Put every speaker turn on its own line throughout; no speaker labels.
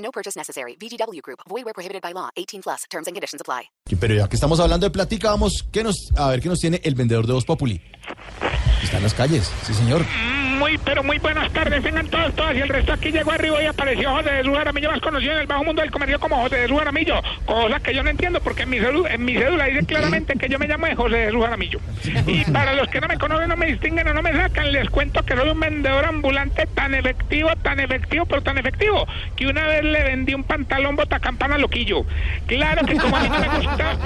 No purchase necessary. VGW Group. Void where prohibited by law. 18 plus. Terms and conditions apply.
Pero ya que estamos hablando de plática, vamos ¿qué nos, a ver qué nos tiene el vendedor de Voz Populi. Está en las calles, sí señor.
Muy, pero muy buenas tardes, vengan todos, todas. Y el resto aquí llegó arriba y apareció José de Jaramillo, más conocido en el bajo mundo del comercio como José de Jaramillo. Cosa que yo no entiendo porque en mi, cédula, en mi cédula dice claramente que yo me llamo José de Jaramillo. Y para los que no me conocen, no me distinguen o no me sacan, les cuento que soy un vendedor ambulante tan efectivo, tan efectivo, pero tan efectivo, que una vez le vendí un pantalón botacampana loquillo. Claro que como a mí no me gusta,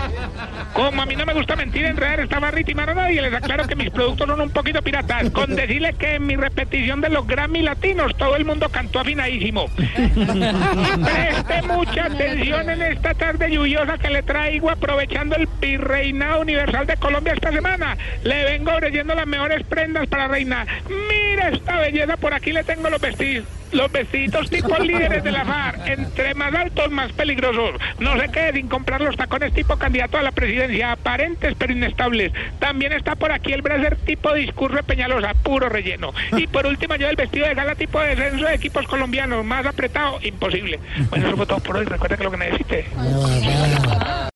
como a mí no me gusta mentir, enredar esta barrita y a nadie, les aclaro que mis productos son un poquito piratas. Con decirle que en mi repetición de los Grammy latinos todo el mundo cantó afinadísimo. Preste mucha atención en esta tarde lluviosa que le traigo aprovechando el virreinado universal de Colombia esta semana. Le vengo ofreciendo las mejores prendas para reina. Mira esta belleza, por aquí le tengo los vestidos los vestiditos tipo líderes de la FAR, entre más altos, más peligrosos. No se quede sin comprar los tacones tipo candidato a la presidencia, aparentes pero inestables. También está por aquí el bracer tipo discurso de Peñalosa, puro relleno. Y por último, yo el vestido de gala tipo de descenso de equipos colombianos, más apretado, imposible. Bueno, eso fue todo por hoy. Recuerda que lo que necesite.